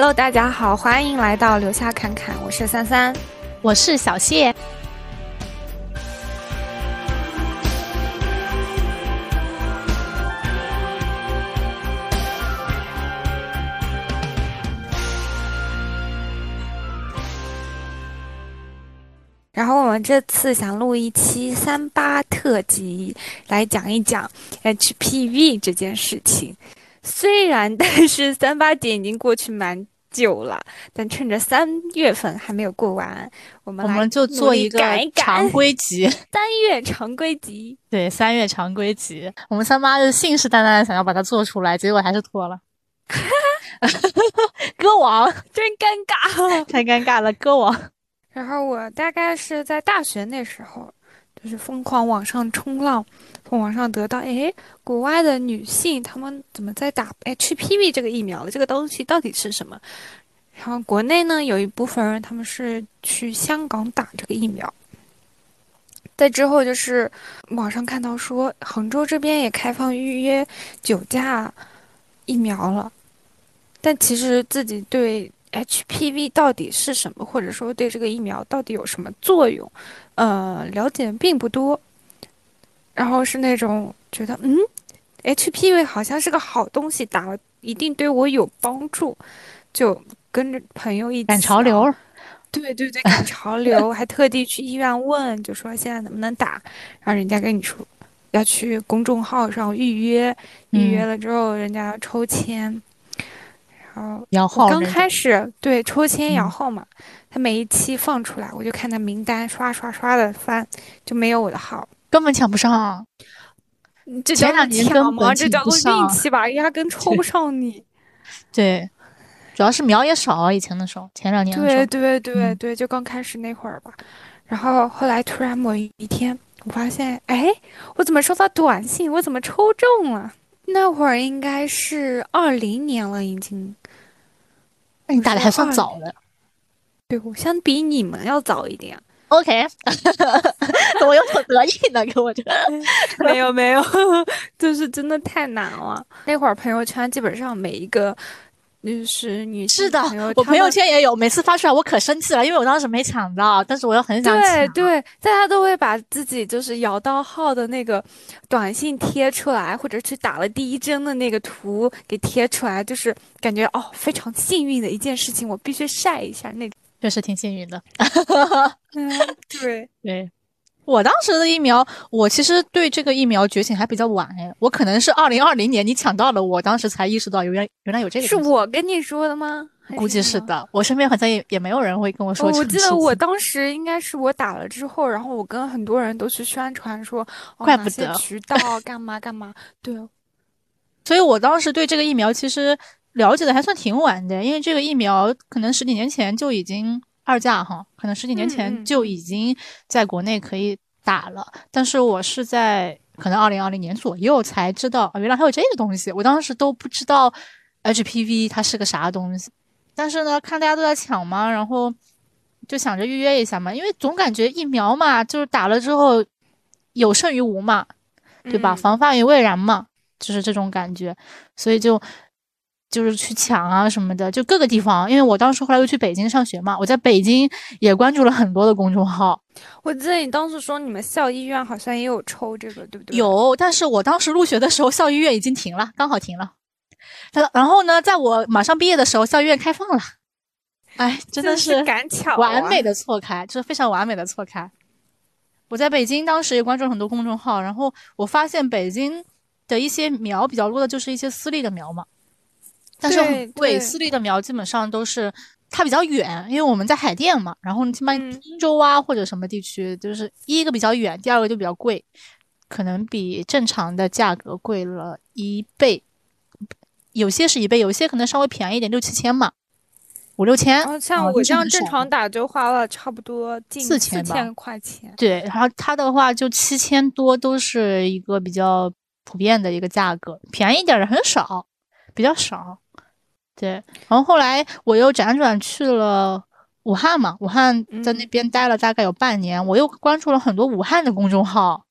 Hello，大家好，欢迎来到留下看看，我是三三，我是小谢。然后我们这次想录一期三八特辑，来讲一讲 HPV 这件事情。虽然，但是 三八节已经过去蛮久了，但趁着三月份还没有过完，我们我们就做一个常规集，三月常规集。对，三月常规集，我们三八就信誓旦旦的想要把它做出来，结果还是拖了。歌王真尴尬，太尴尬了，歌王。然后我大概是在大学那时候，就是疯狂往上冲浪，从网上得到，哎，国外的女性她们怎么在打 HPV 这个疫苗的？这个东西到底是什么？然后国内呢，有一部分人他们是去香港打这个疫苗。在之后就是网上看到说，杭州这边也开放预约九价疫苗了，但其实自己对。HPV 到底是什么，或者说对这个疫苗到底有什么作用？呃，了解并不多。然后是那种觉得，嗯，HPV 好像是个好东西，打了一定对我有帮助，就跟着朋友一起赶潮流。对对对，赶潮流，还特地去医院问，就说现在能不能打？然后人家跟你说要去公众号上预约，预约了之后人家要抽签。摇号，刚开始对抽签摇号嘛，他每一期放出来，我就看他名单刷刷刷的翻，就没有我的号，根本抢不上。这叫抢吗？这叫做运气吧，压根 抽不上你。对，主要是苗也少，以前的时候，前两年对对对对，就刚开始那会儿吧。然后后来突然某一天，我发现，哎，我怎么收到短信？我怎么抽中了？那会儿应该是二零年了，已经。那你打的还算早的，对我相比你们要早一点。OK，怎么有种得意呢，给我这没有 没有，就是真的太难了。那会儿朋友圈基本上每一个。就是女是的，我朋友圈也有，每次发出来我可生气了，因为我当时没抢到，但是我又很想抢。对对，大家都会把自己就是摇到号的那个短信贴出来，或者去打了第一针的那个图给贴出来，就是感觉哦非常幸运的一件事情，我必须晒一下。那确实挺幸运的。嗯，对对。我当时的疫苗，我其实对这个疫苗觉醒还比较晚哎，我可能是二零二零年你抢到了，我当时才意识到原来原来有这个。是我跟你说的吗？估计是的，我身边好像也也没有人会跟我说。我记得我当时应该是我打了之后，然后我跟很多人都去宣传说，怪不得渠道 干嘛干嘛。对，所以我当时对这个疫苗其实了解的还算挺晚的，因为这个疫苗可能十几年前就已经。二价哈，可能十几年前就已经在国内可以打了，但是我是在可能二零二零年左右才知道，原来还有这个东西，我当时都不知道 HPV 它是个啥东西。但是呢，看大家都在抢嘛，然后就想着预约一下嘛，因为总感觉疫苗嘛，就是打了之后有胜于无嘛，对吧？防范于未然嘛，就是这种感觉，所以就。就是去抢啊什么的，就各个地方。因为我当时后来又去北京上学嘛，我在北京也关注了很多的公众号。我记得你当时说你们校医院好像也有抽这个，对不对？有，但是我当时入学的时候，校医院已经停了，刚好停了。然后呢，在我马上毕业的时候，校医院开放了。哎，真的是赶巧，完美的错开，就是非常完美的错开。我在北京当时也关注了很多公众号，然后我发现北京的一些苗比较多的，就是一些私立的苗嘛。但是很贵，私立的苗基本上都是它比较远，因为我们在海淀嘛，然后你起码汀州啊或者什么地区，就是一个比较远，第二个就比较贵，可能比正常的价格贵了一倍，有些是一倍，有些可能稍微便宜一点，六七千嘛，五六千。像我这样正常打就花了差不多近四千块钱。对，然后它的话就七千多，都是一个比较普遍的一个价格，便宜点的很少，比较少。对，然后后来我又辗转去了武汉嘛，武汉在那边待了大概有半年，我又关注了很多武汉的公众号，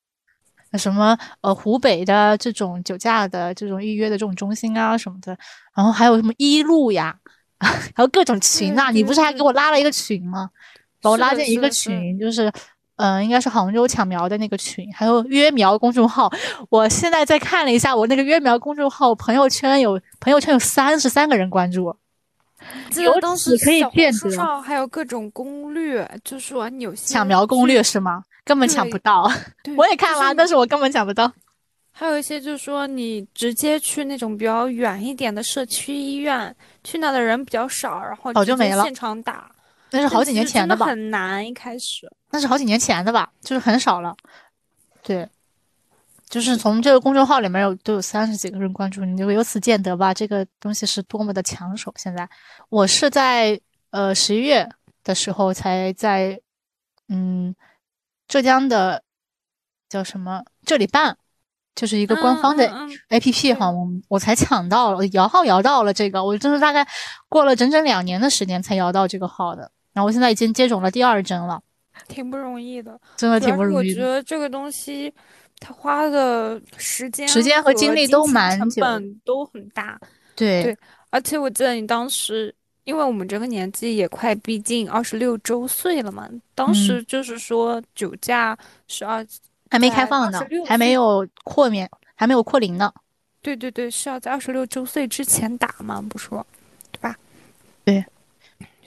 什么呃湖北的这种酒驾的这种预约的这种中心啊什么的，然后还有什么一路呀，还有各种群呐，你不是还给我拉了一个群吗？把我拉进一个群，就是，嗯，应该是杭州抢苗的那个群，还有约苗公众号。我现在在看了一下，我那个约苗公众号朋友圈有朋友圈有三十三个人关注。有当时可以见得上还有各种攻略，就是说有抢苗攻略是吗？根本抢不到。我也看了，但是我根本抢不到。还有一些就是说，你直接去那种比较远一点的社区医院，去那的人比较少，然后早就没了，现场打。那是好几年前的吧？很难一开始。那是好几年前的吧？就是很少了。对。就是从这个公众号里面有都有三十几个人关注，你就由此见得吧，这个东西是多么的抢手。现在我是在呃十一月的时候才在嗯浙江的叫什么这里办，就是一个官方的 A P P 哈，我我才抢到了摇号摇到了这个，我真是大概过了整整两年的时间才摇到这个号的，然后我现在已经接种了第二针了，挺不容易的，真的挺不容易。我觉得这个东西。它花的时间、时间和精力都蛮久，成本都很大。对对，而且我记得你当时，因为我们这个年纪也快逼近二十六周岁了嘛，当时就是说酒驾是二还没开放呢，还没有扩免，还没有扩零呢。对对对，是要在二十六周岁之前打嘛？不说，对吧？对。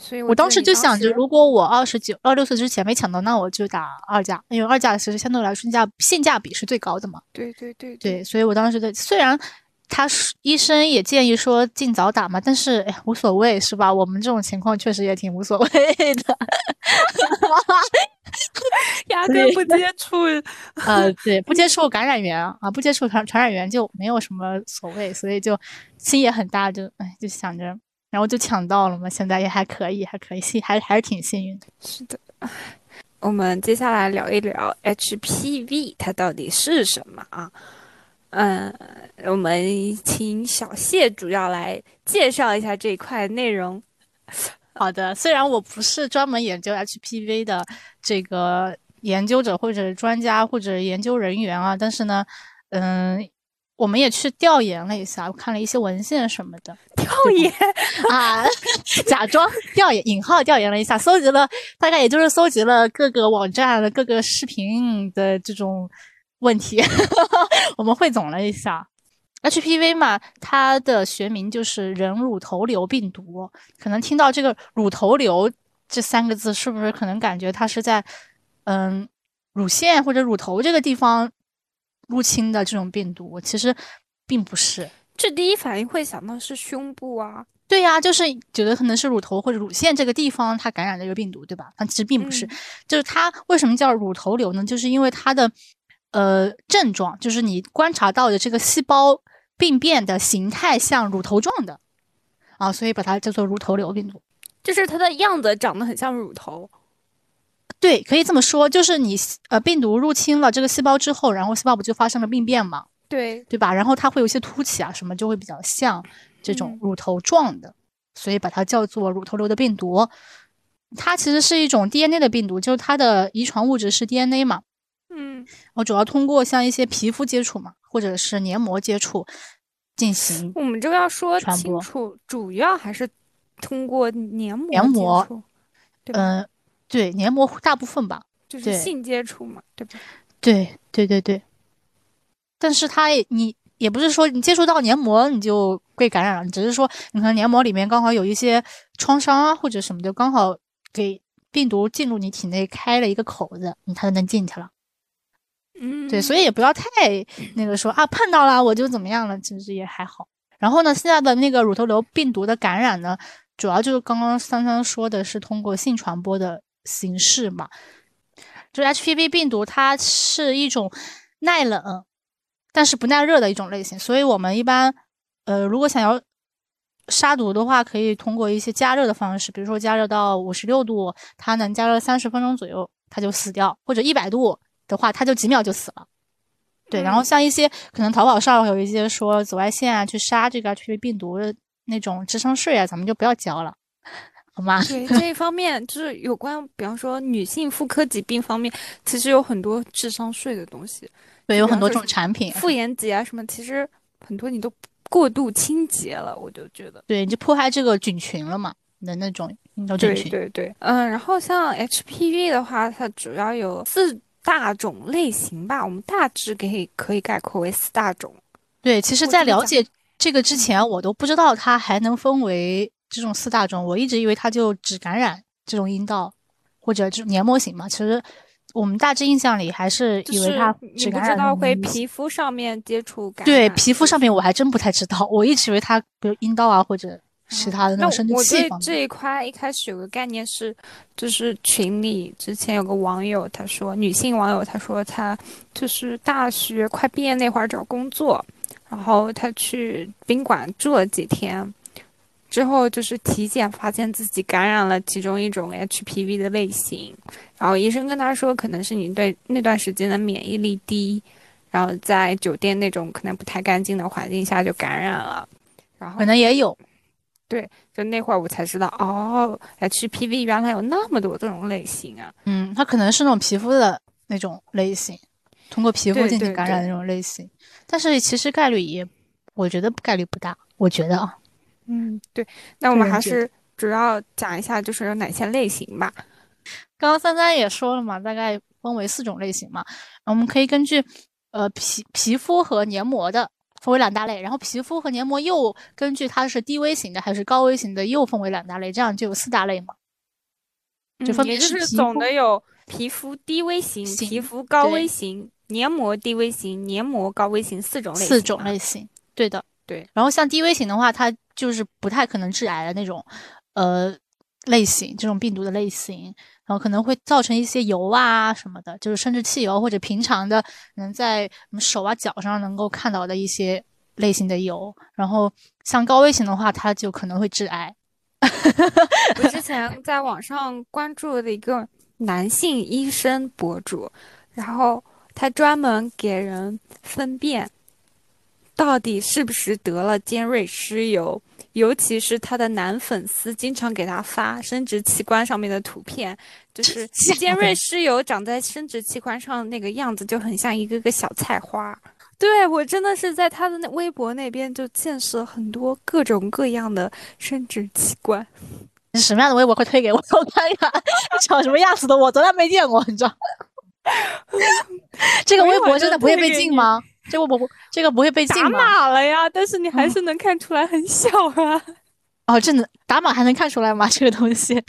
所以我当时就想着，如果我二十九、二六岁之前没抢到，那我就打二价，因为二价其实相对来说性价性价比是最高的嘛。对对对对，所以我当时的虽然他医生也建议说尽早打嘛，但是哎无所谓是吧？我们这种情况确实也挺无所 谓的，压根不接触。呃，对，不接触感染源啊，不接触传传染源就没有什么所谓，所以就心也很大，就哎就想着。然后就抢到了嘛，现在也还可以，还可以，幸还还是挺幸运的。是的，我们接下来聊一聊 HPV 它到底是什么啊？嗯，我们请小谢主要来介绍一下这一块内容。好的，虽然我不是专门研究 HPV 的这个研究者或者专家或者研究人员啊，但是呢，嗯。我们也去调研了一下，我看了一些文献什么的。调研啊，假装调研，引号调研了一下，搜集了大概也就是搜集了各个网站的各个视频的这种问题，我们汇总了一下。HPV 嘛，它的学名就是人乳头瘤病毒。可能听到这个乳头瘤这三个字，是不是可能感觉它是在嗯乳腺或者乳头这个地方？入侵的这种病毒其实并不是，这第一反应会想到是胸部啊，对呀，就是觉得可能是乳头或者乳腺这个地方它感染这个病毒，对吧？但其实并不是，就是它为什么叫乳头瘤呢？就是因为它的呃症状，就是你观察到的这个细胞病变的形态像乳头状的啊，所以把它叫做乳头瘤病毒，就是它的样子长得很像乳头。对，可以这么说，就是你呃，病毒入侵了这个细胞之后，然后细胞不就发生了病变嘛？对，对吧？然后它会有一些凸起啊，什么就会比较像这种乳头状的，所以把它叫做乳头瘤的病毒。它其实是一种 DNA 的病毒，就是它的遗传物质是 DNA 嘛。嗯，我主要通过像一些皮肤接触嘛，或者是黏膜接触进行。我们这个要说清楚，主要还是通过黏膜黏膜，对嗯。对黏膜大部分吧，就是性接触嘛，对吧？对对对对。但是它也你也不是说你接触到黏膜你就被感染了，只是说你可能黏膜里面刚好有一些创伤啊或者什么的，刚好给病毒进入你体内开了一个口子，你它就能进去了。嗯，对，所以也不要太那个说啊碰到了我就怎么样了，其实也还好。然后呢，现在的那个乳头瘤病毒的感染呢，主要就是刚刚桑桑说的是通过性传播的。形式嘛，就 HPV 病毒，它是一种耐冷但是不耐热的一种类型，所以我们一般，呃，如果想要杀毒的话，可以通过一些加热的方式，比如说加热到五十六度，它能加热三十分钟左右，它就死掉；或者一百度的话，它就几秒就死了。对，然后像一些可能淘宝上有一些说紫外线啊，去杀这个 HPV 病毒的那种智商税啊，咱们就不要交了。好吗？对这一方面，就是有关，比方说女性妇科疾病方面，其实有很多智商税的东西。对，有很多这种产品，妇炎洁啊什么，其实很多你都过度清洁了，我就觉得。对，就破坏这个菌群了嘛的那种阴道菌群。对对对，嗯，然后像 HPV 的话，它主要有四大种类型吧，我们大致可以可以概括为四大种。对，其实，在了解这个之前，我都不知道它还能分为这种四大种，我一直以为它就只感染这种阴道或者这种黏膜型嘛，其实。我们大致印象里还是以为它只不知道会皮肤上面接触感染对皮肤上面我还真不太知道，我一直以为它比如阴道啊或者其他的那种生殖器方面。这一块一开始有个概念是，就是群里之前有个网友他说，女性网友他说他就是大学快毕业那会儿找工作，然后他去宾馆住了几天。之后就是体检，发现自己感染了其中一种 HPV 的类型，然后医生跟他说，可能是你对那段时间的免疫力低，然后在酒店那种可能不太干净的环境下就感染了，然后可能也有，对，就那会儿我才知道，哦，HPV 原来有那么多这种类型啊，嗯，它可能是那种皮肤的那种类型，通过皮肤进行感染的那种类型，但是其实概率也，我觉得概率不大，我觉得啊。嗯，对，那我们还是主要讲一下，就是有哪些类型吧。刚刚三三也说了嘛，大概分为四种类型嘛。我们可以根据呃皮皮肤和黏膜的分为两大类，然后皮肤和黏膜又根据它是低危型的还是高危型的又分为两大类，这样就有四大类嘛。就分别是总的有皮肤低危型、皮肤高危型、黏膜低危型、黏膜高危型四种类型。四种类型，对的，对。然后像低危型的话，它就是不太可能致癌的那种，呃，类型这种病毒的类型，然后可能会造成一些油啊什么的，就是甚至汽油或者平常的能在手啊脚上能够看到的一些类型的油。然后像高危型的话，它就可能会致癌。我之 前在网上关注的一个男性医生博主，然后他专门给人分辨。到底是不是得了尖锐湿疣？尤其是他的男粉丝经常给他发生殖器官上面的图片，就是尖锐湿疣长在生殖器官上那个样子，就很像一个个小菜花。对我真的是在他的那微博那边就见识了很多各种各样的生殖器官。什么样的微博会推给我，我看看长什么样子的，我从来没见过，你知道？这个微博真的不会被禁吗？这个不，这个不会被？打码了呀，但是你还是能看出来很小啊。哦，这能打码还能看出来吗？这个东西？因为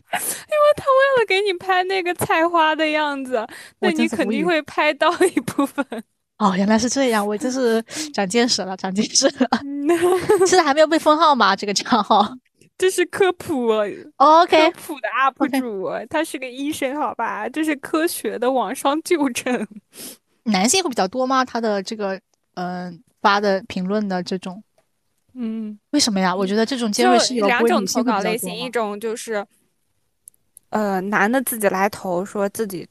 他为了给你拍那个菜花的样子，那你肯定会拍到一部分。哦，原来是这样，我真是长见识了，长见识了。现在还没有被封号吗？这个账号？这是科普，OK，科普的 UP 主，他是个医生，好吧？这是科学的网上就诊。男性会比较多吗？他的这个。嗯，发的评论的这种，嗯，为什么呀？我觉得这种尖锐是有两种投稿类型，一种就是，呃，男的自己来投，说自己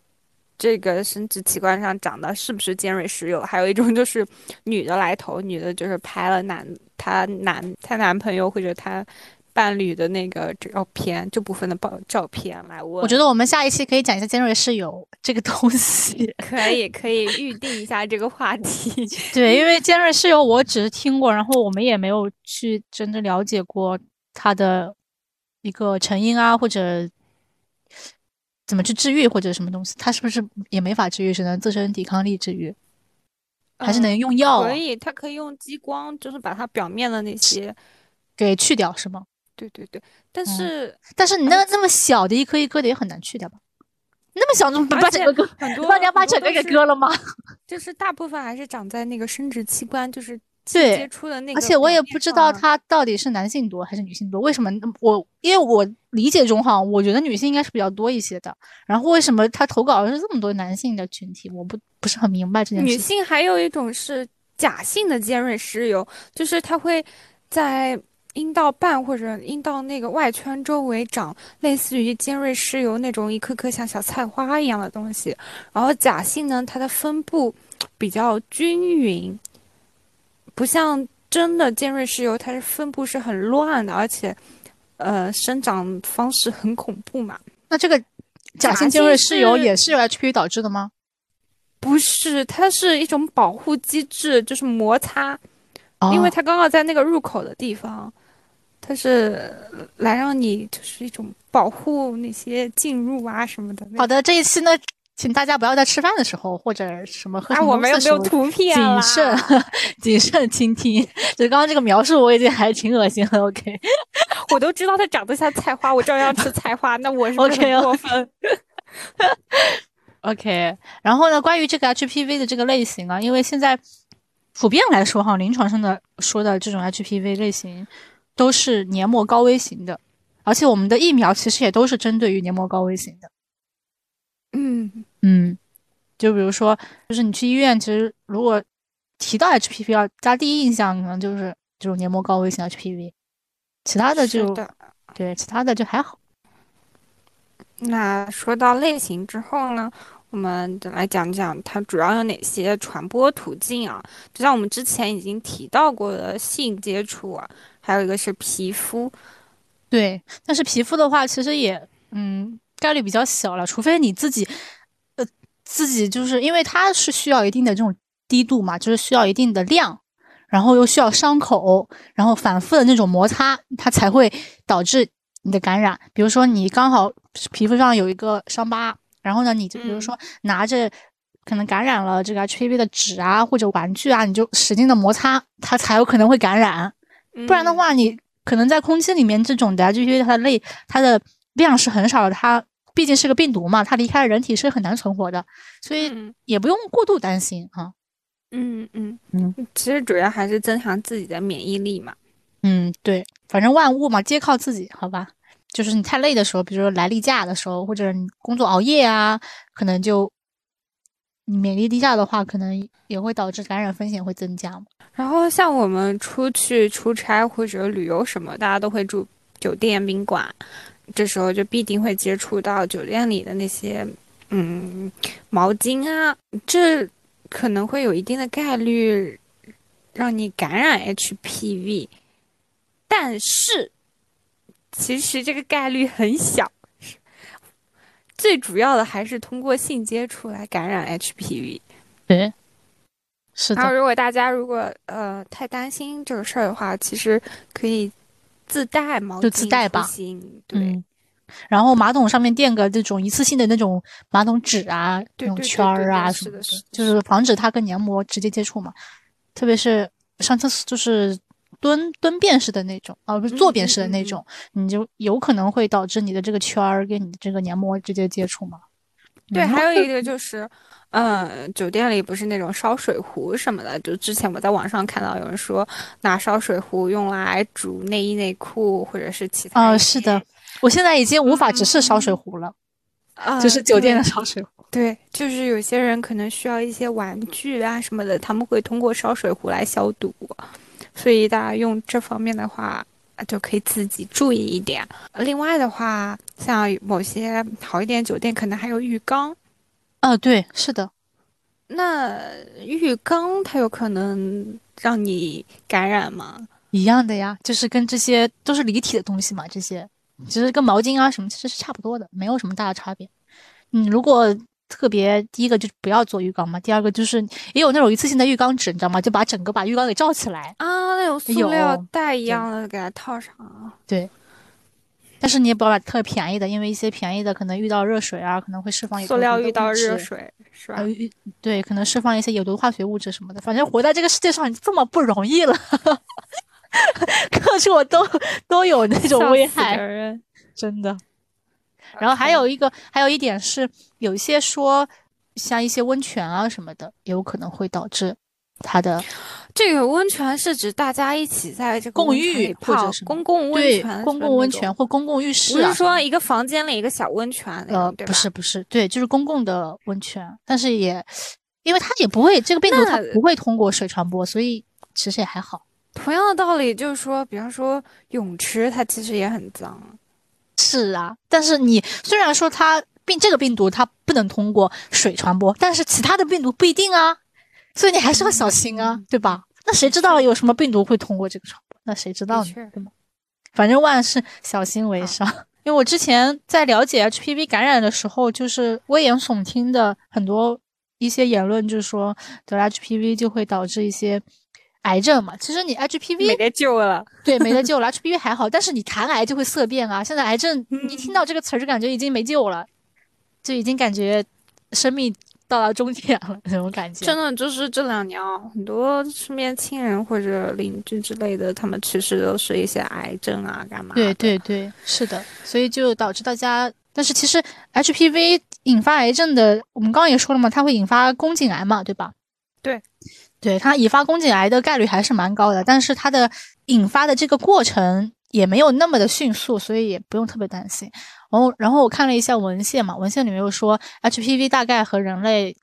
这个生殖器官上长的是不是尖锐湿疣；还有一种就是 女的来投，女的就是拍了男她男她男朋友或者她。伴侣的那个照片，这部分的照照片来问。我觉得我们下一期可以讲一下尖锐室友这个东西。可以，可以预定一下这个话题。对，因为尖锐室友我只是听过，然后我们也没有去真正了解过它的一个成因啊，或者怎么去治愈，或者什么东西。它是不是也没法治愈，只能自身抵抗力治愈，还是能用药？可以，它可以用激光，就是把它表面的那些给去掉，是吗？对对对，但是但是你那个那么小的一颗一颗的也很难去掉吧？那么小，怎么把整个割？那你要把整个给割了吗？就是大部分还是长在那个生殖器官，就是接触的那个。而且我也不知道它到底是男性多还是女性多。为什么我？因为我理解中哈，我觉得女性应该是比较多一些的。然后为什么他投稿是这么多男性的群体？我不不是很明白这件事。女性还有一种是假性的尖锐湿疣，就是它会在。阴道瓣或者阴道那个外圈周围长类似于尖锐湿疣那种一颗颗像小菜花一样的东西，然后假性呢，它的分布比较均匀，不像真的尖锐湿疣，它是分布是很乱的，而且呃生长方式很恐怖嘛。那这个假性尖锐湿疣也是由 HPV 导致的吗？不是，它是一种保护机制，就是摩擦。因为它刚好在那个入口的地方，它是来让你就是一种保护那些进入啊什么的。好的，这一期呢。请大家不要在吃饭的时候或者什么喝什么东西的图片谨慎谨慎倾听。就刚刚这个描述，我已经还挺恶心了。OK，我都知道它长得像菜花，我照样吃菜花，那我是不是很过分？OK，然后呢，关于这个 HPV 的这个类型啊，因为现在普遍来说哈，临床上的说的这种 HPV 类型都是黏膜高危型的，而且我们的疫苗其实也都是针对于黏膜高危型的。嗯。嗯，就比如说，就是你去医院，其实如果提到 HPV，大家第一印象可能就是这种黏膜高危型 HPV，其他的就对，其他的就还好。那说到类型之后呢，我们来讲讲它主要有哪些传播途径啊？就像我们之前已经提到过的性接触啊，还有一个是皮肤。对，但是皮肤的话，其实也嗯概率比较小了，除非你自己呃。自己就是因为它是需要一定的这种低度嘛，就是需要一定的量，然后又需要伤口，然后反复的那种摩擦，它才会导致你的感染。比如说你刚好皮肤上有一个伤疤，然后呢，你就比如说拿着可能感染了这个 HPV 的纸啊或者玩具啊，你就使劲的摩擦，它才有可能会感染。不然的话，你可能在空气里面这种的就因为它的类它的量是很少的，它。毕竟是个病毒嘛，它离开人体是很难存活的，所以也不用过度担心啊。嗯嗯嗯，其实主要还是增强自己的免疫力嘛。嗯，对，反正万物嘛皆靠自己，好吧？就是你太累的时候，比如说来例假的时候，或者你工作熬夜啊，可能就你免疫力低下的话，可能也会导致感染风险会增加嘛。然后像我们出去出差或者旅游什么，大家都会住酒店宾馆。这时候就必定会接触到酒店里的那些，嗯，毛巾啊，这可能会有一定的概率让你感染 HPV，但是其实这个概率很小，最主要的还是通过性接触来感染 HPV。对，是的。然后如果大家如果呃太担心这个事儿的话，其实可以。自带毛巾就自带吧，对。然后马桶上面垫个这种一次性的那种马桶纸啊，那种圈儿啊什么的，就是防止它跟黏膜直接接触嘛。特别是上厕所就是蹲蹲便式的那种，啊不是坐便式的那种，你就有可能会导致你的这个圈儿跟你的这个黏膜直接接触嘛。对，还有一个就是。嗯，酒店里不是那种烧水壶什么的，就之前我在网上看到有人说拿烧水壶用来煮内衣内裤或者是其他。哦，是的，我现在已经无法直视烧水壶了，就是酒店的烧水壶。对，就是有些人可能需要一些玩具啊什么的，他们会通过烧水壶来消毒，所以大家用这方面的话就可以自己注意一点。另外的话，像某些好一点酒店可能还有浴缸。啊，对，是的。那浴缸它有可能让你感染吗？一样的呀，就是跟这些都是离体的东西嘛，这些其实跟毛巾啊什么其实是差不多的，没有什么大的差别。你如果特别第一个就不要做浴缸嘛，第二个就是也有那种一次性的浴缸纸，你知道吗？就把整个把浴缸给罩起来啊，那种塑料袋一样的给它套上。对。但是你也不要买特别便宜的，因为一些便宜的可能遇到热水啊，可能会释放一些塑料遇到热水是吧？对，可能释放一些有毒化学物质什么的。反正活在这个世界上这么不容易了，各处都都有那种危害，真的。然后还有一个，还有一点是，有一些说像一些温泉啊什么的，也有可能会导致它的。这个温泉是指大家一起在这个共浴或者是公共温泉，公共温泉或公共浴室，不是说一个房间里一个小温泉，呃，不是不是，对，就是公共的温泉，但是也，因为它也不会这个病毒它不会通过水传播，所以其实也还好。同样的道理就是说，比方说泳池，它其实也很脏。是啊，但是你虽然说它病这个病毒它不能通过水传播，但是其他的病毒不一定啊。所以你还是要小心啊，对吧？那谁知道有什么病毒会通过这个传播？那谁知道呢？对吗？反正万事小心为上。因为我之前在了解 HPV 感染的时候，就是危言耸听的很多一些言论，就是说得了 HPV 就会导致一些癌症嘛。其实你 HPV 没得救了，对，没得救了。HPV 还好，但是你谈癌就会色变啊。现在癌症一听到这个词儿就感觉已经没救了，就已经感觉生命到了终点了那种感觉。真的就是这两年啊，很多身边亲人或者邻居之类的，他们其实都是一些癌症啊，干嘛？对对对，是的，所以就导致大家。但是其实 HPV 引发癌症的，我们刚刚也说了嘛，它会引发宫颈癌嘛，对吧？对，对，它引发宫颈癌的概率还是蛮高的，但是它的引发的这个过程也没有那么的迅速，所以也不用特别担心。然后，然后我看了一下文献嘛，文献里面又说 HPV 大概和人类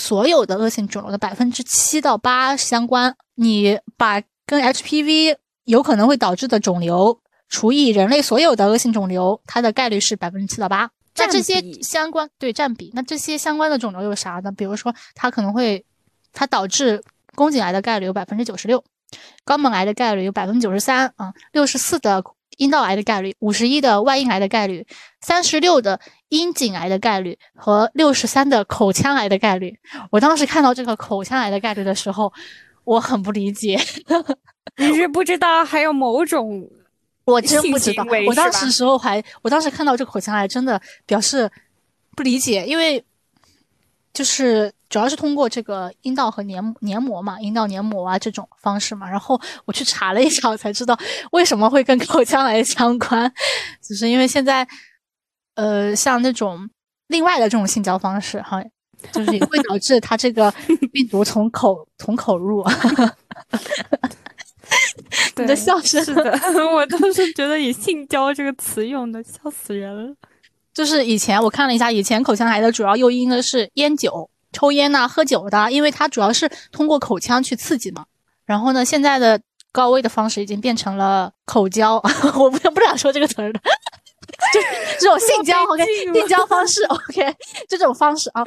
所有的恶性肿瘤的百分之七到八相关。你把跟 HPV 有可能会导致的肿瘤。除以人类所有的恶性肿瘤，它的概率是百分之七到八。那这些相关对占比，那这些相关的肿瘤有啥呢？比如说，它可能会，它导致宫颈癌的概率有百分之九十六，肛门癌的概率有百分之九十三啊，六十四的阴道癌的概率，五十一的外阴癌的概率，三十六的阴茎癌的概率和六十三的口腔癌的概率。我当时看到这个口腔癌的概率的时候，我很不理解。你是不知道还有某种？我真不知道，我当时时候还，我当时看到这个口腔癌，真的表示不理解，因为就是主要是通过这个阴道和黏黏膜嘛，阴道黏膜啊这种方式嘛，然后我去查了一下，我才知道为什么会跟口腔癌相关，就是因为现在，呃，像那种另外的这种性交方式哈，就是也会导致它这个 病毒从口从口入。你的笑声是的，我都是觉得以性交这个词用的，笑死人了。就是以前我看了一下，以前口腔癌的主要诱因呢是烟酒、抽烟呐、喝酒的，因为它主要是通过口腔去刺激嘛。然后呢，现在的高危的方式已经变成了口交，我不不想说这个词儿的，就 这种性交，OK，性交方式，OK，这种方式啊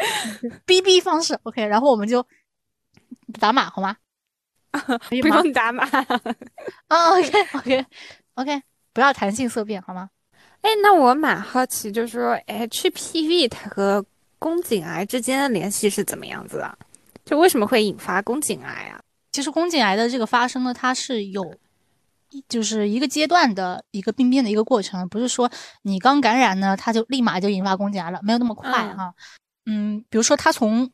，BB 方式，OK，然后我们就打码好吗？不用打码。OK OK OK，不要谈性色变好吗？哎，那我蛮好奇，就是说 HPV 它和宫颈癌之间的联系是怎么样子的？就为什么会引发宫颈癌啊？其实宫颈癌的这个发生呢，它是有，就是一个阶段的一个病变的一个过程，不是说你刚感染呢，它就立马就引发宫颈癌了，没有那么快哈。嗯，比如说它从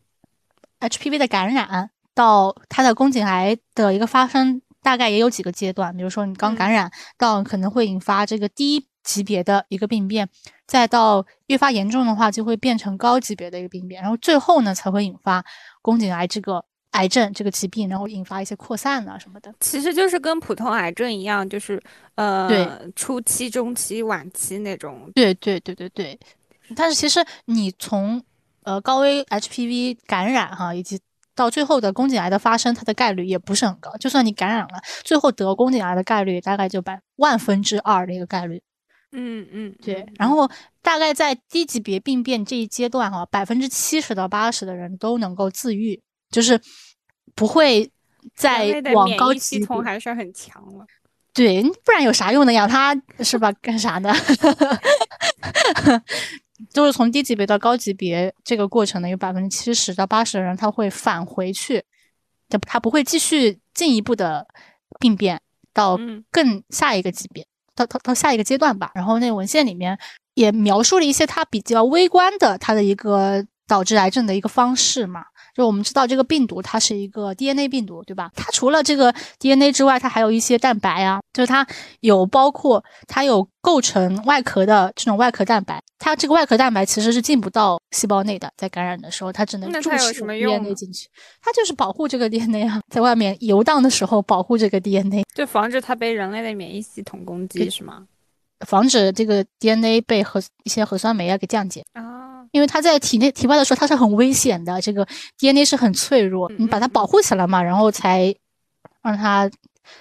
HPV 的感染。到它的宫颈癌的一个发生，大概也有几个阶段。比如说，你刚感染到可能会引发这个低级别的一个病变，再到越发严重的话，就会变成高级别的一个病变，然后最后呢才会引发宫颈癌这个癌症这个疾病，然后引发一些扩散啊什么的。其实就是跟普通癌症一样，就是呃，对，初期、中期、晚期那种。对对对对对。但是其实你从呃高危 HPV 感染哈，以及到最后的宫颈癌的发生，它的概率也不是很高。就算你感染了，最后得宫颈癌的概率大概就百万分之二的一个概率。嗯嗯，对。然后大概在低级别病变这一阶段，哈，百分之七十到八十的人都能够自愈，就是不会再往高级。系统还是很强了。对，不然有啥用呢？养它是吧？干啥呢？就是从低级别到高级别这个过程呢，有百分之七十到八十的人他会返回去，他他不会继续进一步的病变到更下一个级别，到到到下一个阶段吧。然后那个文献里面也描述了一些他比较微观的他的一个导致癌症的一个方式嘛。就我们知道这个病毒它是一个 DNA 病毒，对吧？它除了这个 DNA 之外，它还有一些蛋白啊，就是它有包括它有构成外壳的这种外壳蛋白。它这个外壳蛋白其实是进不到细胞内的，在感染的时候，它只能注射 DNA 进去。它就是保护这个 DNA 啊，在外面游荡的时候保护这个 DNA，就防止它被人类的免疫系统攻击，是吗？防止这个 DNA 被核一些核酸酶啊给降解啊。因为它在体内体外的时候，它是很危险的。这个 DNA 是很脆弱，你把它保护起来嘛，然后才让它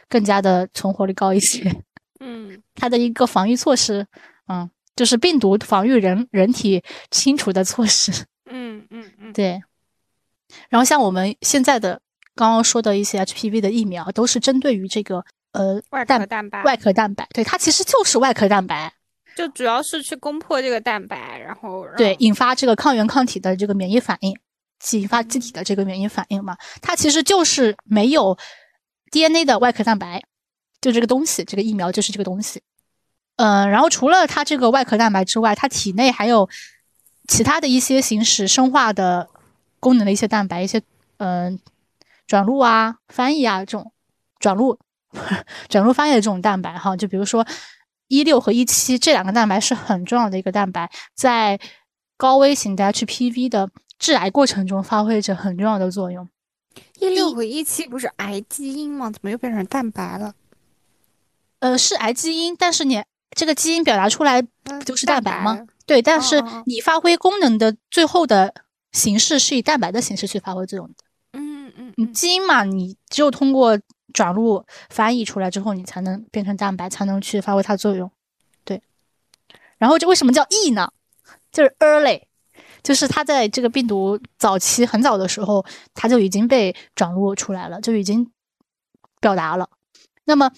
更加的存活率高一些。嗯，它的一个防御措施，嗯，就是病毒防御人人体清除的措施。嗯嗯嗯，对。然后像我们现在的刚刚说的一些 HPV 的疫苗，都是针对于这个呃外壳蛋白。外壳蛋白，对，它其实就是外壳蛋白。就主要是去攻破这个蛋白，然后对引发这个抗原抗体的这个免疫反应，引发机体的这个免疫反应嘛。它其实就是没有 DNA 的外壳蛋白，就这个东西，这个疫苗就是这个东西。嗯，然后除了它这个外壳蛋白之外，它体内还有其他的一些行使生化的功能的一些蛋白，一些嗯转录啊、翻译啊这种转录、转录翻译的这种蛋白哈。就比如说一六和一七这两个蛋白是很重要的一个蛋白，在高危型的 HPV 的致癌过程中发挥着很重要的作用。一六和一七不是癌基因吗？怎么又变成蛋白了？呃，是癌基因，但是你。这个基因表达出来不就是蛋白吗？对，但是你发挥功能的最后的形式是以蛋白的形式去发挥作用的。嗯嗯嗯，基因嘛，你只有通过转录翻译出来之后，你才能变成蛋白，才能去发挥它作用。对。然后这为什么叫 E 呢？就是 early，就是它在这个病毒早期很早的时候，它就已经被转录出来了，就已经表达了。那么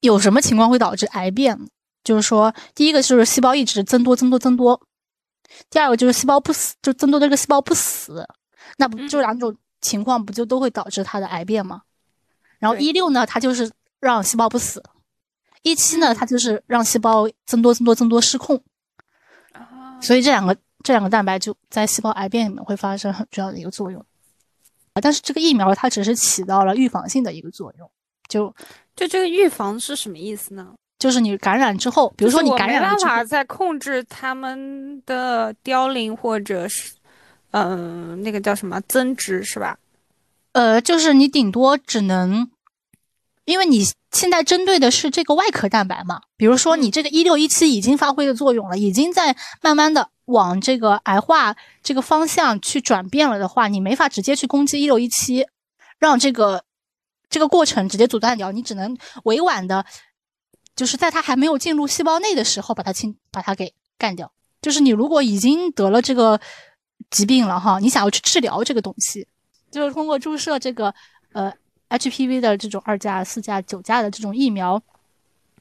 有什么情况会导致癌变？就是说，第一个就是细胞一直增多、增多、增多；第二个就是细胞不死，就增多的这个细胞不死，那不就两种情况不就都会导致它的癌变吗？然后一六呢，它就是让细胞不死；一七呢，它就是让细胞增多、增多、增多失控。所以这两个这两个蛋白就在细胞癌变里面会发生很重要的一个作用啊。但是这个疫苗它只是起到了预防性的一个作用，就就这个预防是什么意思呢？就是你感染之后，比如说你感染了没办法再控制它们的凋零或者是，嗯，那个叫什么增殖是吧？呃，就是你顶多只能，因为你现在针对的是这个外壳蛋白嘛。比如说你这个一六一七已经发挥的作用了，已经在慢慢的往这个癌化这个方向去转变了的话，你没法直接去攻击一六一七，让这个这个过程直接阻断掉，你只能委婉的。就是在它还没有进入细胞内的时候，把它清，把它给干掉。就是你如果已经得了这个疾病了哈，你想要去治疗这个东西，就是通过注射这个呃 HPV 的这种二价、四价、九价的这种疫苗，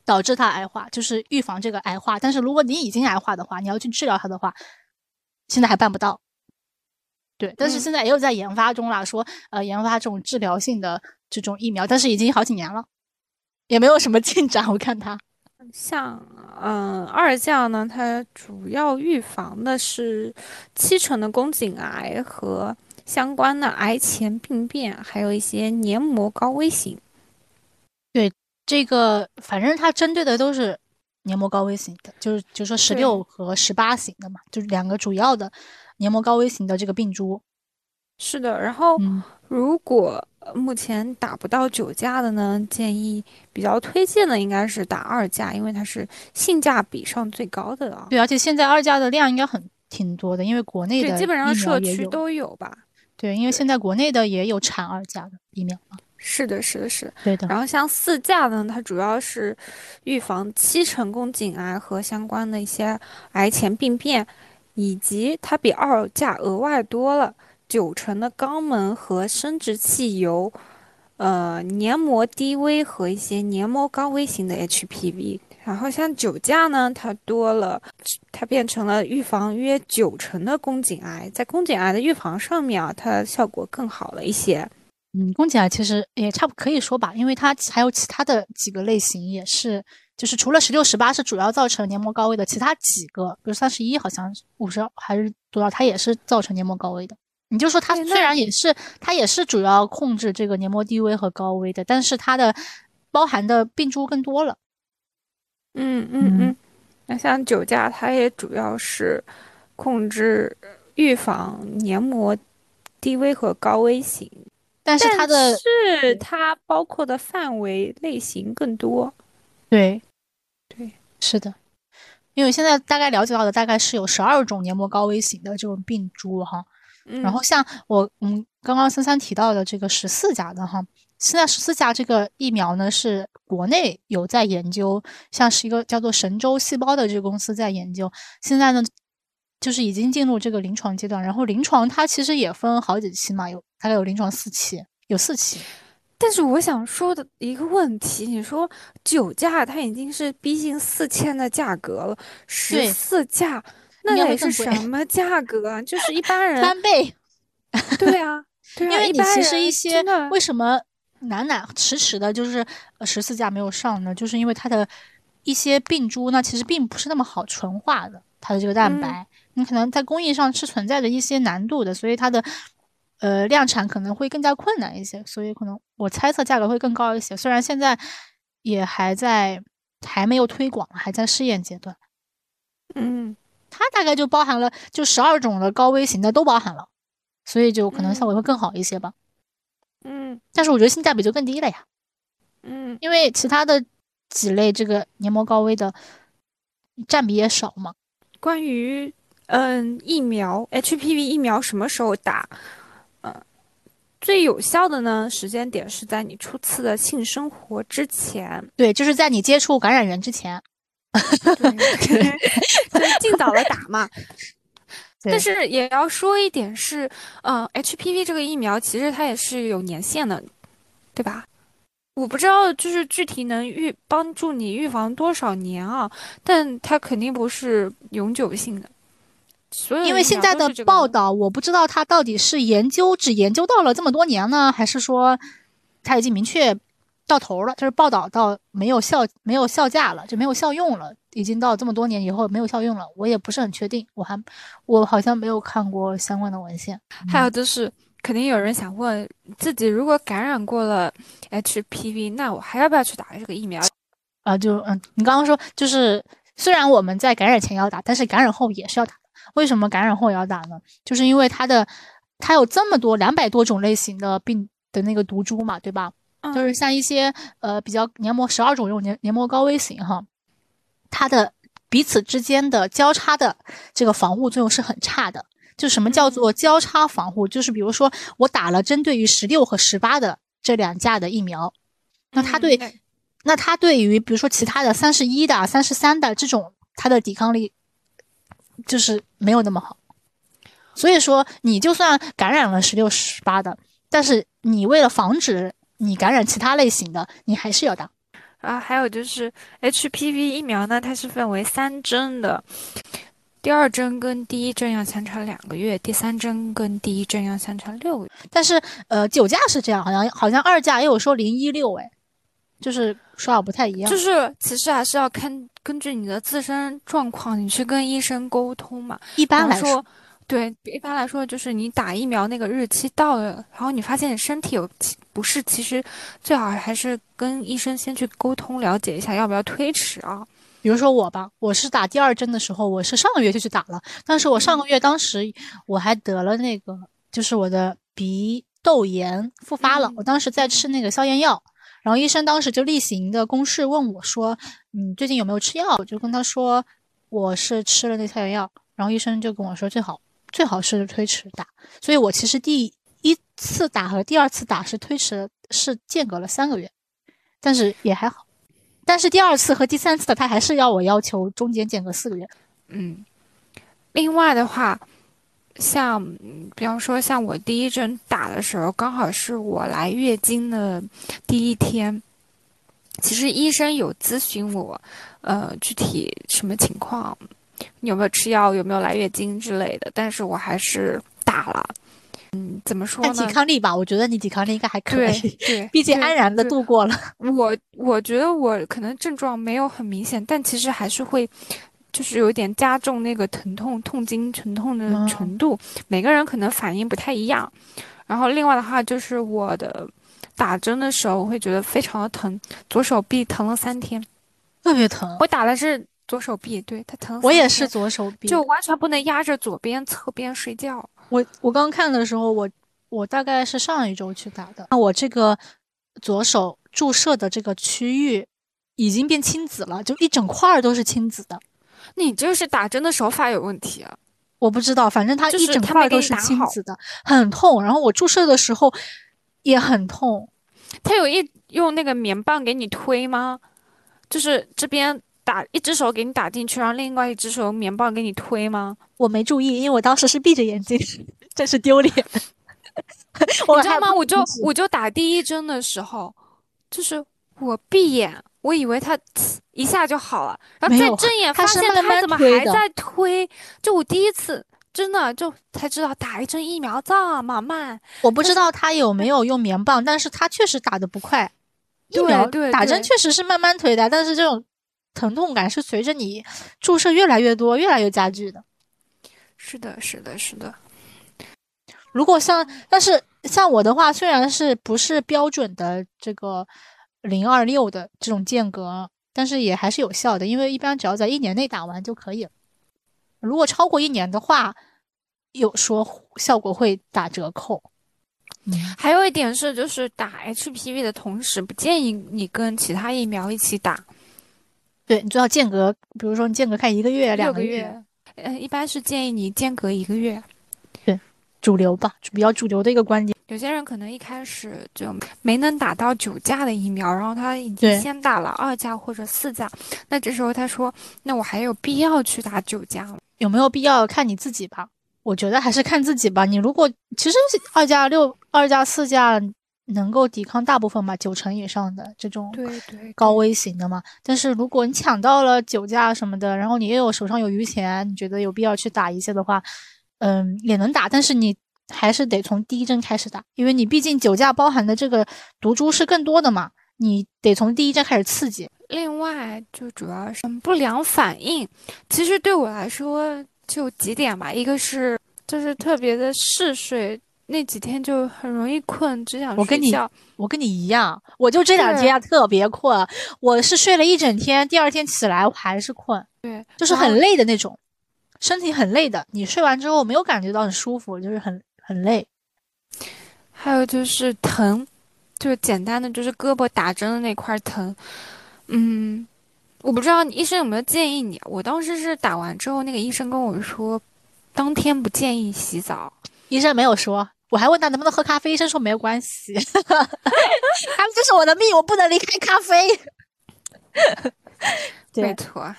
导致它癌化，就是预防这个癌化。但是如果你已经癌化的话，你要去治疗它的话，现在还办不到。对，但是现在也有在研发中啦，说呃研发这种治疗性的这种疫苗，但是已经好几年了。也没有什么进展，我看它，像嗯二价呢，它主要预防的是七成的宫颈癌和相关的癌前病变，还有一些黏膜高危型。对这个，反正它针对的都是黏膜高危型的，就是就说十六和十八型的嘛，就是两个主要的黏膜高危型的这个病株。是的，然后如果。目前打不到九价的呢，建议比较推荐的应该是打二价，因为它是性价比上最高的啊。对，而且现在二价的量应该很挺多的，因为国内的基本上社区都有吧。对，因为现在国内的也有产二价的疫苗嘛。是的，是的，是。对的。然后像四价呢，它主要是预防七成宫颈癌和相关的一些癌前病变，以及它比二价额外多了。九成的肛门和生殖器由，呃，黏膜低危和一些黏膜高危型的 HPV。然后像酒驾呢，它多了，它变成了预防约九成的宫颈癌，在宫颈癌的预防上面啊，它效果更好了一些。嗯，宫颈癌其实也差不可以说吧，因为它还有其他的几个类型也是，就是除了十六、十八是主要造成黏膜高危的，其他几个，比如三十一，好像五十还是多少，它也是造成黏膜高危的。你就说它虽然也是，它也是主要控制这个黏膜低危和高危的，但是它的包含的病株更多了。嗯嗯嗯，那像酒驾，它也主要是控制预防黏膜低危和高危型，但是它的是它包括的范围类型更多。对，对，是的，因为现在大概了解到的大概是有十二种黏膜高危型的这种病株哈。然后像我嗯刚刚三三提到的这个十四价的哈，现在十四价这个疫苗呢是国内有在研究，像是一个叫做神州细胞的这个公司在研究，现在呢就是已经进入这个临床阶段，然后临床它其实也分好几期嘛，有大概有临床四期，有四期。但是我想说的一个问题，你说九价它已经是逼近四千的价格了，十四价。那得是什么价格啊？就是一般 人翻倍，对啊，对啊，因为你其实一些为什么难难迟迟的，就是十四价没有上呢，就是因为它的一些病株呢，其实并不是那么好纯化的，它的这个蛋白，你可能在工艺上是存在着一些难度的，所以它的呃量产可能会更加困难一些，所以可能我猜测价格会更高一些。虽然现在也还在还没有推广，还在试验阶段。嗯，它大概就包含了就十二种的高危型的都包含了，所以就可能效果会更好一些吧。嗯，但是我觉得性价比就更低了呀。嗯，因为其他的几类这个黏膜高危的占比也少嘛。关于嗯疫苗 HPV 疫苗什么时候打？嗯，最有效的呢时间点是在你初次的性生活之前。对，就是在你接触感染源之前。对，就是尽早的打嘛。但是也要说一点是，嗯，HPV 这个疫苗其实它也是有年限的，对吧？我不知道就是具体能预帮助你预防多少年啊，但它肯定不是永久性的。所以因为现在的报道，我不知道它到底是研究只研究到了这么多年呢，还是说它已经明确。到头了，就是报道到没有效、没有效价了，就没有效用了。已经到这么多年以后没有效用了，我也不是很确定。我还我好像没有看过相关的文献。还有就是，肯定有人想问自己，如果感染过了 HPV，那我还要不要去打这个疫苗？啊，就嗯，你刚刚说就是，虽然我们在感染前要打，但是感染后也是要打。为什么感染后也要打呢？就是因为它的它有这么多两百多种类型的病的那个毒株嘛，对吧？就是像一些呃比较黏膜十二种这种黏黏膜高危型哈，它的彼此之间的交叉的这个防护作用是很差的。就什么叫做交叉防护？就是比如说我打了针对于十六和十八的这两价的疫苗，那它对那它对于比如说其他的三十一的、三十三的这种，它的抵抗力就是没有那么好。所以说你就算感染了十六、十八的，但是你为了防止你感染其他类型的，你还是要打。啊，还有就是 HPV 疫苗呢，它是分为三针的，第二针跟第一针要相差两个月，第三针跟第一针要相差六个月。但是呃，九价是这样，好像好像二价也有说零一六，哎，就是说法不太一样。就是其实还是要看根据你的自身状况，你去跟医生沟通嘛。一般来说。对，一般来说就是你打疫苗那个日期到了，然后你发现你身体有不适，其实最好还是跟医生先去沟通，了解一下要不要推迟啊。比如说我吧，我是打第二针的时候，我是上个月就去打了，但是我上个月当时我还得了那个，就是我的鼻窦炎复发了，我当时在吃那个消炎药，然后医生当时就例行的公示问我说，你，最近有没有吃药？我就跟他说我是吃了那消炎药，然后医生就跟我说最好。最好是推迟打，所以我其实第一次打和第二次打是推迟，是间隔了三个月，但是也还好。但是第二次和第三次的他还是要我要求中间间隔四个月。嗯，另外的话，像比方说像我第一针打的时候，刚好是我来月经的第一天，其实医生有咨询我，呃，具体什么情况。你有没有吃药？有没有来月经之类的？但是我还是打了。嗯，怎么说呢？抵抗力吧，我觉得你抵抗力应该还可以。对，毕竟安然的度过了。我我觉得我可能症状没有很明显，但其实还是会，就是有点加重那个疼痛、痛经、疼痛的程度。每个人可能反应不太一样。然后另外的话，就是我的打针的时候，我会觉得非常的疼，左手臂疼了三天，特别疼。我打的是。左手臂，对他疼。我也是左手臂，就完全不能压着左边侧边睡觉。我我刚看的时候，我我大概是上一周去打的。那我这个左手注射的这个区域已经变青紫了，就一整块儿都是青紫的。你就是打针的手法有问题啊！我不知道，反正它一整块都是青紫的，很痛。然后我注射的时候也很痛。他有一用那个棉棒给你推吗？就是这边。打一只手给你打进去，然后另外一只手用棉棒给你推吗？我没注意，因为我当时是闭着眼睛，真是丢脸。你知道吗？我就我就打第一针的时候，就是我闭眼，我以为他一下就好了，然后再睁眼发现他怎么还在推？就我第一次真的就才知道打一针疫苗这么慢。我不知道他有没有用棉棒，但是他确实打的不快。疫苗打针确实是慢慢推的，但是这种疼痛感是随着你注射越来越多，越来越加剧的。是的，是的，是的。如果像，但是像我的话，虽然是不是标准的这个零二六的这种间隔，但是也还是有效的，因为一般只要在一年内打完就可以了。如果超过一年的话，有说效果会打折扣。嗯，还有一点是，就是打 HPV 的同时，不建议你跟其他疫苗一起打。对，你最好间隔，比如说你间隔看一个月、两个月。嗯，一般是建议你间隔一个月。对，主流吧，比较主流的一个观点。有些人可能一开始就没能打到九价的疫苗，然后他已经先打了二价或者四价，那这时候他说：“那我还有必要去打九价吗？”有没有必要看你自己吧？我觉得还是看自己吧。你如果其实二价、六二价、四价能够抵抗大部分吧，九成以上的这种高危型的嘛。但是如果你抢到了酒驾什么的，然后你又有手上有余钱，你觉得有必要去打一些的话，嗯，也能打。但是你还是得从第一针开始打，因为你毕竟酒驾包含的这个毒株是更多的嘛，你得从第一针开始刺激。另外，就主要是不良反应。其实对我来说，就几点吧。一个是，就是特别的嗜睡，那几天就很容易困，只想睡觉。我跟你，我跟你一样，我就这两天特别困。我是睡了一整天，第二天起来我还是困。对，就是很累的那种，身体很累的。你睡完之后没有感觉到很舒服，就是很很累。还有就是疼，就是简单的就是胳膊打针的那块疼。嗯，我不知道医生有没有建议你。我当时是打完之后，那个医生跟我说，当天不建议洗澡。医生没有说，我还问他能不能喝咖啡，医生说没有关系。他们就是我的命，我不能离开咖啡。没错，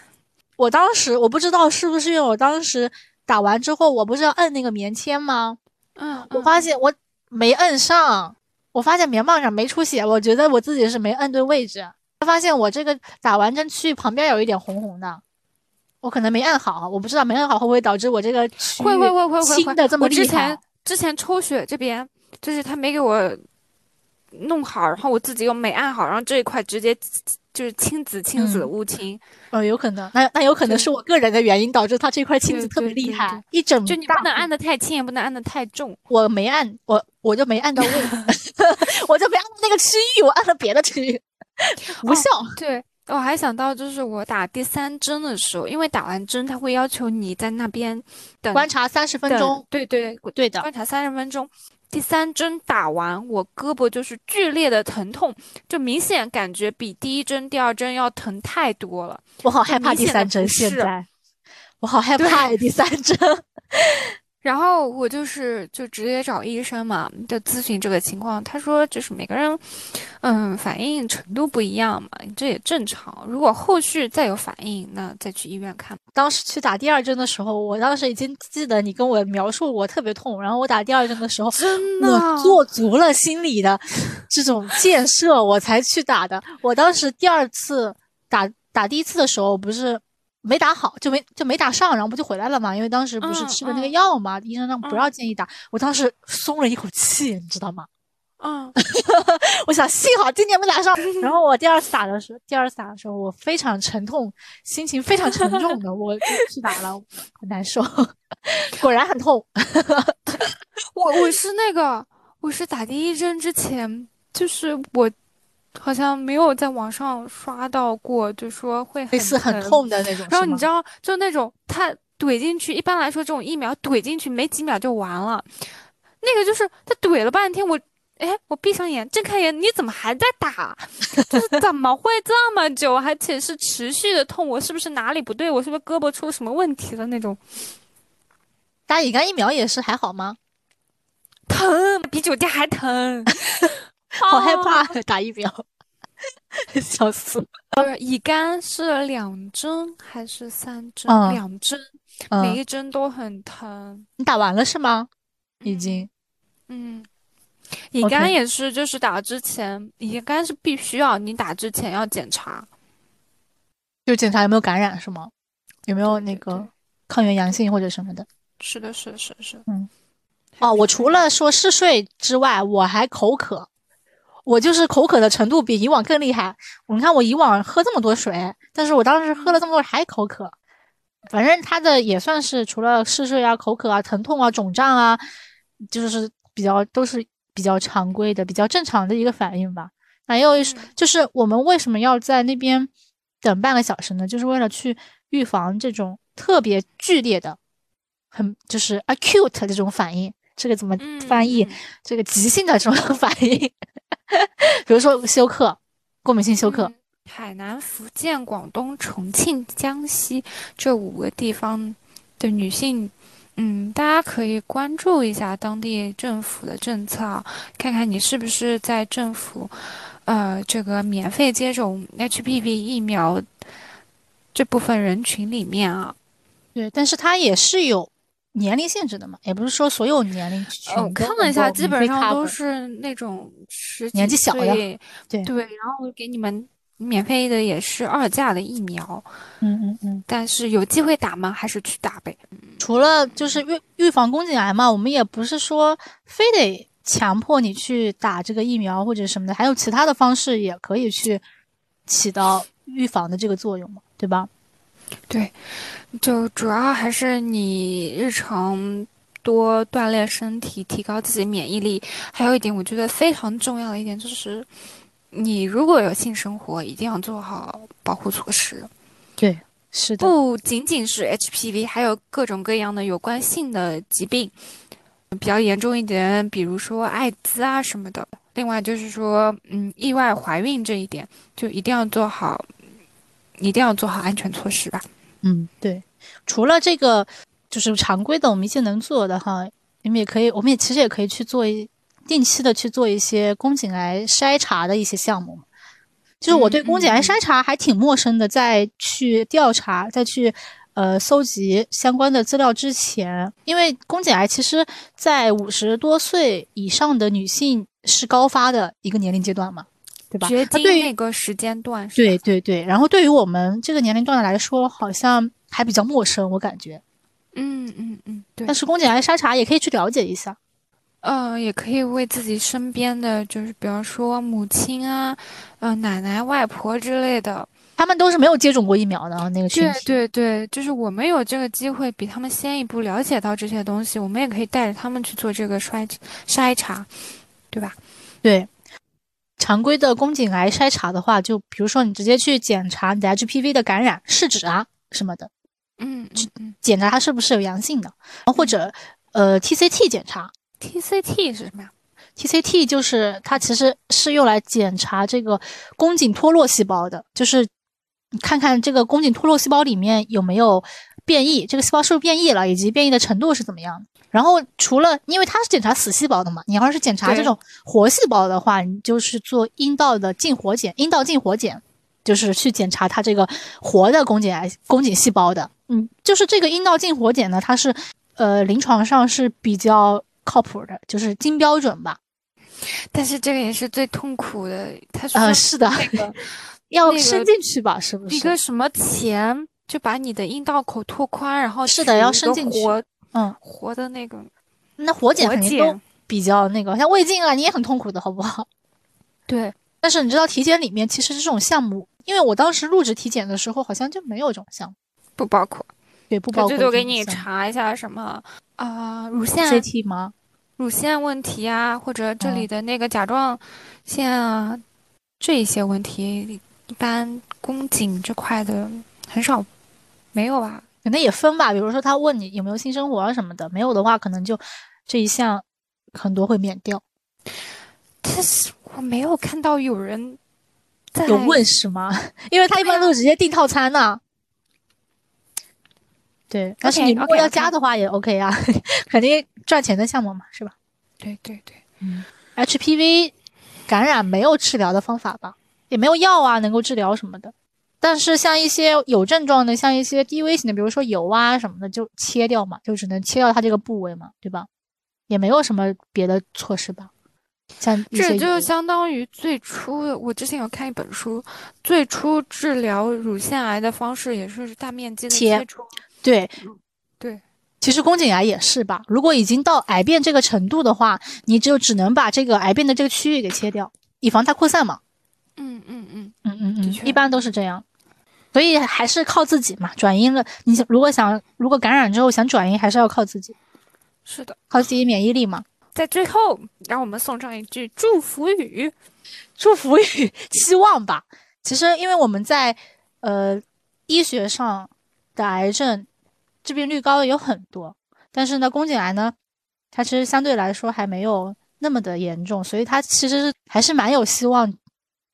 我当时我不知道是不是因为我当时打完之后，我不是要摁那个棉签吗？嗯，我发现我没摁上，我发现棉棒上没出血，我觉得我自己是没摁对位置。发现我这个打完针区域旁边有一点红红的，我可能没按好，我不知道没按好会不会导致我这个区会会会会会青的这么厉害。之前之前抽血这边就是他没给我弄好，然后我自己又没按好，然后这一块直接就是亲子亲子乌青。哦，有可能，那那有可能是我个人的原因导致他这块亲子特别厉害，一整就你不能按的太轻，也不能按的太重。我没按，我我就没按到位，我就没按那个区域，我按了别的区域。无效。对，我还想到，就是我打第三针的时候，因为打完针他会要求你在那边等观察三十分钟。对对对的，观察三十分钟。第三针打完，我胳膊就是剧烈的疼痛，就明显感觉比第一针、第二针要疼太多了。我好害怕第三针，现在我好害怕第三针。然后我就是就直接找医生嘛，就咨询这个情况。他说就是每个人，嗯，反应程度不一样嘛，这也正常。如果后续再有反应，那再去医院看。当时去打第二针的时候，我当时已经记得你跟我描述我特别痛。然后我打第二针的时候，真的，我做足了心理的这种建设，我才去打的。我当时第二次打打第一次的时候，不是。没打好就没就没打上，然后不就回来了嘛？因为当时不是吃的那个药嘛，医生让不要建议打。我当时松了一口气，你知道吗？嗯，我想幸好今年没打上。然后我第二次打的时候，第二次打的时候我非常沉痛，心情非常沉重的，我去打了，很难受，果然很痛。我我是那个，我是打第一针之前，就是我。好像没有在网上刷到过，就说会类似很痛的那种。然后你知道，就那种他怼进去，一般来说这种疫苗怼进去没几秒就完了。那个就是他怼了半天，我哎，我闭上眼睁开眼，你怎么还在打？就是怎么会这么久，而且是持续的痛？我是不是哪里不对？我是不是胳膊出了什么问题了？那种打乙肝疫苗也是还好吗？疼，比酒店还疼。好害怕 打疫苗，笑死！呃，乙肝是两针还是三针？两针，每一针都很疼。你打完了是吗？已经。嗯，乙肝也是，就是打之前，乙肝是必须要你打之前要检查，就检查有没有感染是吗？有没有那个抗原阳性或者什么的？是的，是的，是的，是的。嗯。哦，我除了说嗜睡之外，我还口渴。我就是口渴的程度比以往更厉害。你看我以往喝这么多水，但是我当时喝了这么多还口渴。反正他的也算是除了嗜睡啊、口渴啊、疼痛啊、肿胀啊，就是比较都是比较常规的、比较正常的一个反应吧。还有就是我们为什么要在那边等半个小时呢？就是为了去预防这种特别剧烈的、很就是 acute 这种反应。这个怎么翻译？这个急性的这种 反应，比如说休克、过敏性休克。海南、福建、广东、重庆、江西这五个地方的女性，嗯，大家可以关注一下当地政府的政策啊，看看你是不是在政府，呃，这个免费接种 HPV 疫苗这部分人群里面啊。对，但是它也是有。年龄限制的嘛，也不是说所有年龄群。我看了一下，基本上都是那种十年纪小的，对对。然后给你们免费的也是二价的疫苗，嗯嗯嗯。但是有机会打吗？还是去打呗。除了就是预预防宫颈癌嘛，我们也不是说非得强迫你去打这个疫苗或者什么的，还有其他的方式也可以去起到预防的这个作用嘛，对吧？对。就主要还是你日常多锻炼身体，提高自己免疫力。还有一点，我觉得非常重要的一点就是，你如果有性生活，一定要做好保护措施。对，是的。不仅仅是 HPV，还有各种各样的有关性的疾病，比较严重一点，比如说艾滋啊什么的。另外就是说，嗯，意外怀孕这一点，就一定要做好，一定要做好安全措施吧。嗯，对，除了这个，就是常规的我们一些能做的哈，你们也可以，我们也其实也可以去做一定期的去做一些宫颈癌筛查的一些项目。就是我对宫颈癌筛查还挺陌生的，在去调查、再去呃搜集相关的资料之前，因为宫颈癌其实在五十多岁以上的女性是高发的一个年龄阶段嘛。对吧？绝经那个时间段，对对对。然后对于我们这个年龄段的来说，好像还比较陌生，我感觉。嗯嗯嗯，对。但是宫颈癌筛查也可以去了解一下。呃，也可以为自己身边的，就是比方说母亲啊，呃，奶奶、外婆之类的，他们都是没有接种过疫苗的那个群体。对对对，就是我们有这个机会，比他们先一步了解到这些东西，我们也可以带着他们去做这个筛筛查，对吧？对。常规的宫颈癌筛查的话，就比如说你直接去检查你的 HPV 的感染试纸啊什么的，嗯，去检查它是不是有阳性的，或者呃 TCT 检查，TCT 是什么呀？TCT 就是它其实是用来检查这个宫颈脱落细胞的，就是看看这个宫颈脱落细胞里面有没有变异，这个细胞是不是变异了，以及变异的程度是怎么样的。然后除了，因为它是检查死细胞的嘛，你要是检查这种活细胞的话，你就是做阴道的净活检，阴道净活检，就是去检查它这个活的宫颈癌、宫颈细胞的。嗯，就是这个阴道净活检呢，它是呃临床上是比较靠谱的，就是金标准吧。但是这个也是最痛苦的，它说呃是的，要伸进去吧，是不是？一个什么钳就把你的阴道口拓宽，然后是的，要伸进去。嗯，活的那个，那活检肯定都比较那个，像胃镜啊，你也很痛苦的，好不好？对，但是你知道体检里面其实这种项目，因为我当时入职体检的时候，好像就没有这种项目，不包括，对，不包括。最多给你查一下什么啊，乳腺 CT 吗？乳腺问题啊，或者这里的那个甲状腺啊，这一些问题，一般宫颈这块的很少，没有吧？可能也分吧，比如说他问你有没有性生活啊什么的，没有的话，可能就这一项很多会免掉。但是我没有看到有人有问是吗？因为他一般都是直接订套餐呢。对，但是你如果要加的话也 OK 啊，肯定赚钱的项目嘛，是吧？对对对，嗯，HPV 感染没有治疗的方法吧？也没有药啊，能够治疗什么的。但是像一些有症状的，像一些低危型的，比如说有啊什么的，就切掉嘛，就只能切掉它这个部位嘛，对吧？也没有什么别的措施吧。像这就相当于最初，我之前有看一本书，最初治疗乳腺癌的方式也是大面积的切除。对，对，其实宫颈癌也是吧，如果已经到癌变这个程度的话，你就只能把这个癌变的这个区域给切掉，以防它扩散嘛。嗯嗯嗯嗯嗯嗯，一般都是这样，所以还是靠自己嘛。转阴了，你如果想如果感染之后想转阴，还是要靠自己。是的，靠自己免疫力嘛。在最后，让我们送上一句祝福语，祝福语，希望吧。其实，因为我们在呃医学上的癌症。致病率高的有很多，但是呢，宫颈癌呢，它其实相对来说还没有那么的严重，所以它其实是还是蛮有希望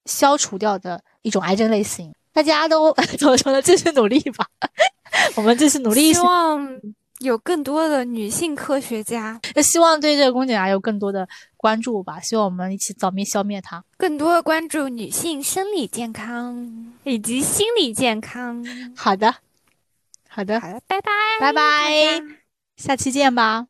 消除掉的一种癌症类型。大家都 怎么说呢？继续努力吧，我们继续努力。希望有更多的女性科学家，希望对这个宫颈癌有更多的关注吧。希望我们一起早灭消灭它，更多的关注女性生理健康以及心理健康。好的。好的，好的，拜拜，拜拜，下期见吧。